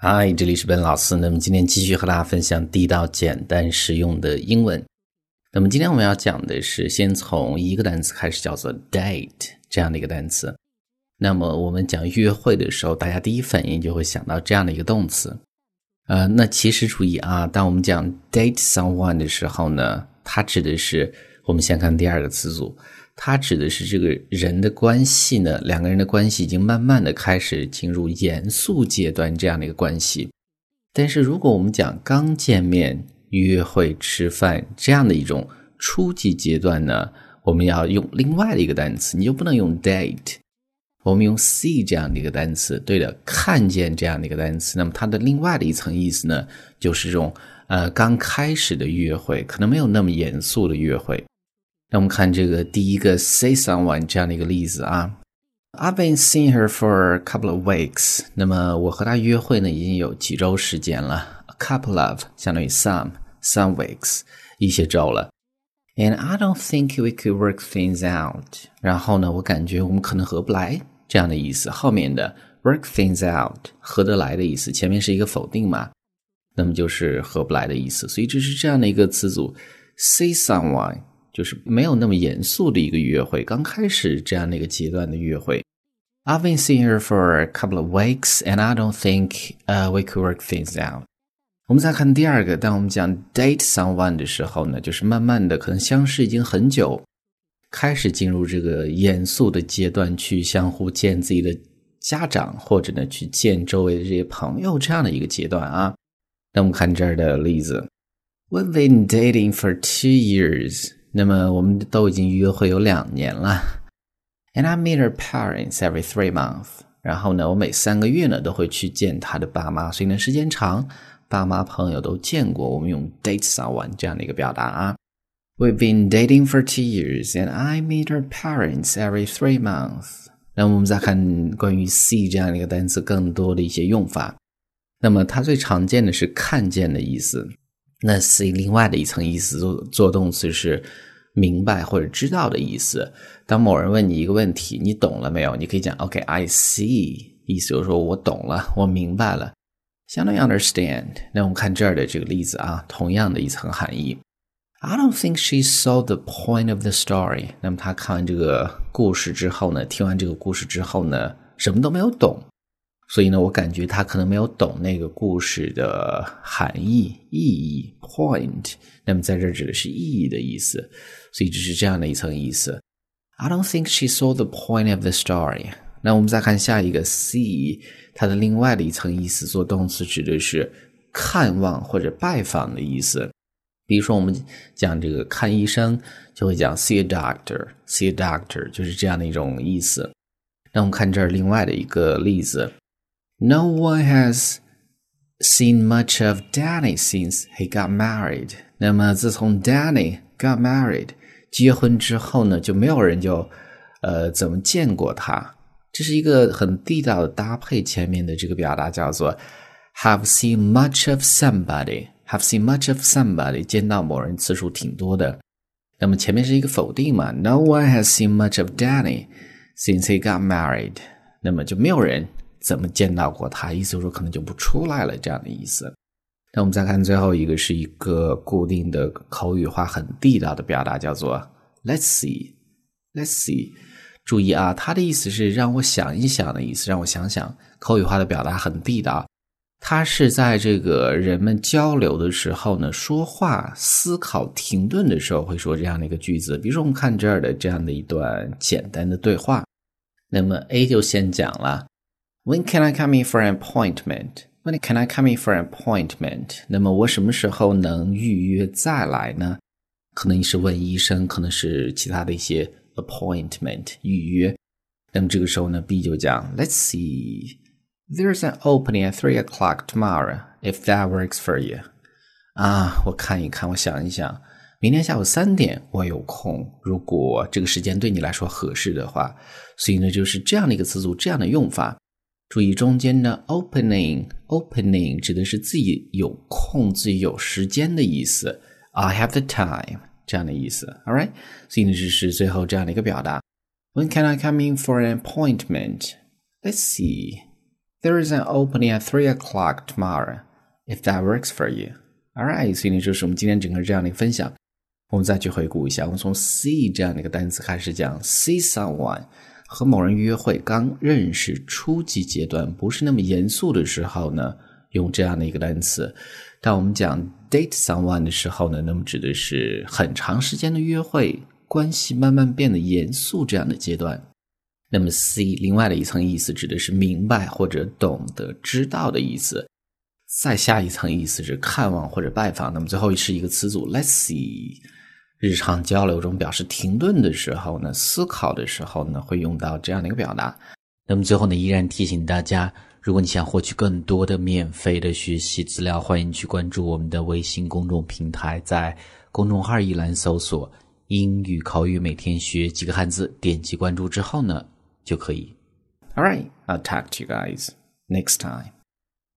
嗨，这里是本老师。那么今天继续和大家分享地道、简单、实用的英文。那么今天我们要讲的是，先从一个单词开始，叫做 date 这样的一个单词。那么我们讲约会的时候，大家第一反应就会想到这样的一个动词。呃，那其实注意啊，当我们讲 date someone 的时候呢，它指的是我们先看第二个词组。它指的是这个人的关系呢，两个人的关系已经慢慢的开始进入严肃阶段这样的一个关系。但是如果我们讲刚见面、约会、吃饭这样的一种初级阶段呢，我们要用另外的一个单词，你就不能用 date，我们用 see 这样的一个单词。对的，看见这样的一个单词。那么它的另外的一层意思呢，就是这种呃刚开始的约会，可能没有那么严肃的约会。那我们看这个第一个 say someone 这样的一个例子啊，I've been seeing her for a couple of weeks。那么我和她约会呢，已经有几周时间了，a couple of 相当于 some some weeks 一些周了。And I don't think we could work things out。然后呢，我感觉我们可能合不来这样的意思。后面的 work things out 合得来的意思，前面是一个否定嘛，那么就是合不来的意思。所以这是这样的一个词组，say someone。就是没有那么严肃的一个约会，刚开始这样的一个阶段的约会。I've been seeing her for a couple of weeks, and I don't think uh we could work things out. 我们再看第二个，当我们讲 date someone 的时候呢，就是慢慢的可能相识已经很久，开始进入这个严肃的阶段，去相互见自己的家长，或者呢去见周围的这些朋友这样的一个阶段啊。那我们看这儿的例子，We've been dating for two years. 那么我们都已经约会有两年了，and I meet her parents every three months。然后呢，我每三个月呢都会去见她的爸妈，所以呢时间长，爸妈朋友都见过。我们用 date someone 这样的一个表达啊。We've been dating for two years, and I meet her parents every three months。那我们再看关于 see 这样的一个单词更多的一些用法。那么它最常见的是看见的意思。那 see 另外的一层意思，做做动词是明白或者知道的意思。当某人问你一个问题，你懂了没有？你可以讲 OK，I see，意思就是说我懂了，我明白了，相当于 understand。那我们看这儿的这个例子啊，同样的一层含义。I don't think she saw the point of the story。那么他看完这个故事之后呢，听完这个故事之后呢，什么都没有懂。所以呢，我感觉他可能没有懂那个故事的含义、意义 （point）。那么在这指的是意义的意思，所以只是这样的一层意思。I don't think she saw the point of the story。那我们再看下一个 see，它的另外的一层意思，做动词指的是看望或者拜访的意思。比如说，我们讲这个看医生，就会讲 see a doctor，see a doctor 就是这样的一种意思。那我们看这儿另外的一个例子。No one has seen much of Danny since he got married。那么自从 Danny got married 结婚之后呢，就没有人就呃怎么见过他。这是一个很地道的搭配，前面的这个表达叫做 have seen much of somebody。have seen much of somebody 见到某人次数挺多的。那么前面是一个否定嘛？No one has seen much of Danny since he got married。那么就没有人。 怎么见到过他？意思就是说可能就不出来了这样的意思。那我们再看最后一个，是一个固定的口语化、很地道的表达，叫做 “Let's see, Let's see”。注意啊，它的意思是让我想一想的意思，让我想想。口语化的表达很地道，它是在这个人们交流的时候呢，说话、思考、停顿的时候会说这样的一个句子。比如说，我们看这儿的这样的一段简单的对话，那么 A 就先讲了。When can I come in for an appointment? When can I come in for an appointment? 那么我什么时候能预约再来呢？可能你是问医生，可能是其他的一些 appointment 预约。那么这个时候呢，B 就讲，Let's see, there's an opening at three o'clock tomorrow. If that works for you. 啊，我看一看，我想一想，明天下午三点我有空，如果这个时间对你来说合适的话，所以呢，就是这样的一个词组，这样的用法。注意中间的 opening，opening 指的是自己有空、自己有时间的意思。I have the time 这样的意思。All right，所以呢，这是最后这样的一个表达。When can I come in for an appointment? Let's see. There is an opening at three o'clock tomorrow, if that works for you. All right，所以呢，就是我们今天整个这样的一个分享。我们再去回顾一下，我们从 see 这样的一个单词开始讲，see someone 和某人约会，刚认识初级阶段，不是那么严肃的时候呢，用这样的一个单词。当我们讲 date someone 的时候呢，那么指的是很长时间的约会，关系慢慢变得严肃这样的阶段。那么 C，另外的一层意思指的是明白或者懂得、知道的意思。再下一层意思是看望或者拜访。那么最后是一个词组，let's see。日常交流中表示停顿的时候呢，思考的时候呢，会用到这样的一个表达。那么最后呢，依然提醒大家，如果你想获取更多的免费的学习资料，欢迎去关注我们的微信公众平台，在公众号一栏搜索“英语口语每天学几个汉字”，点击关注之后呢，就可以。All right, I'll talk to you guys next time.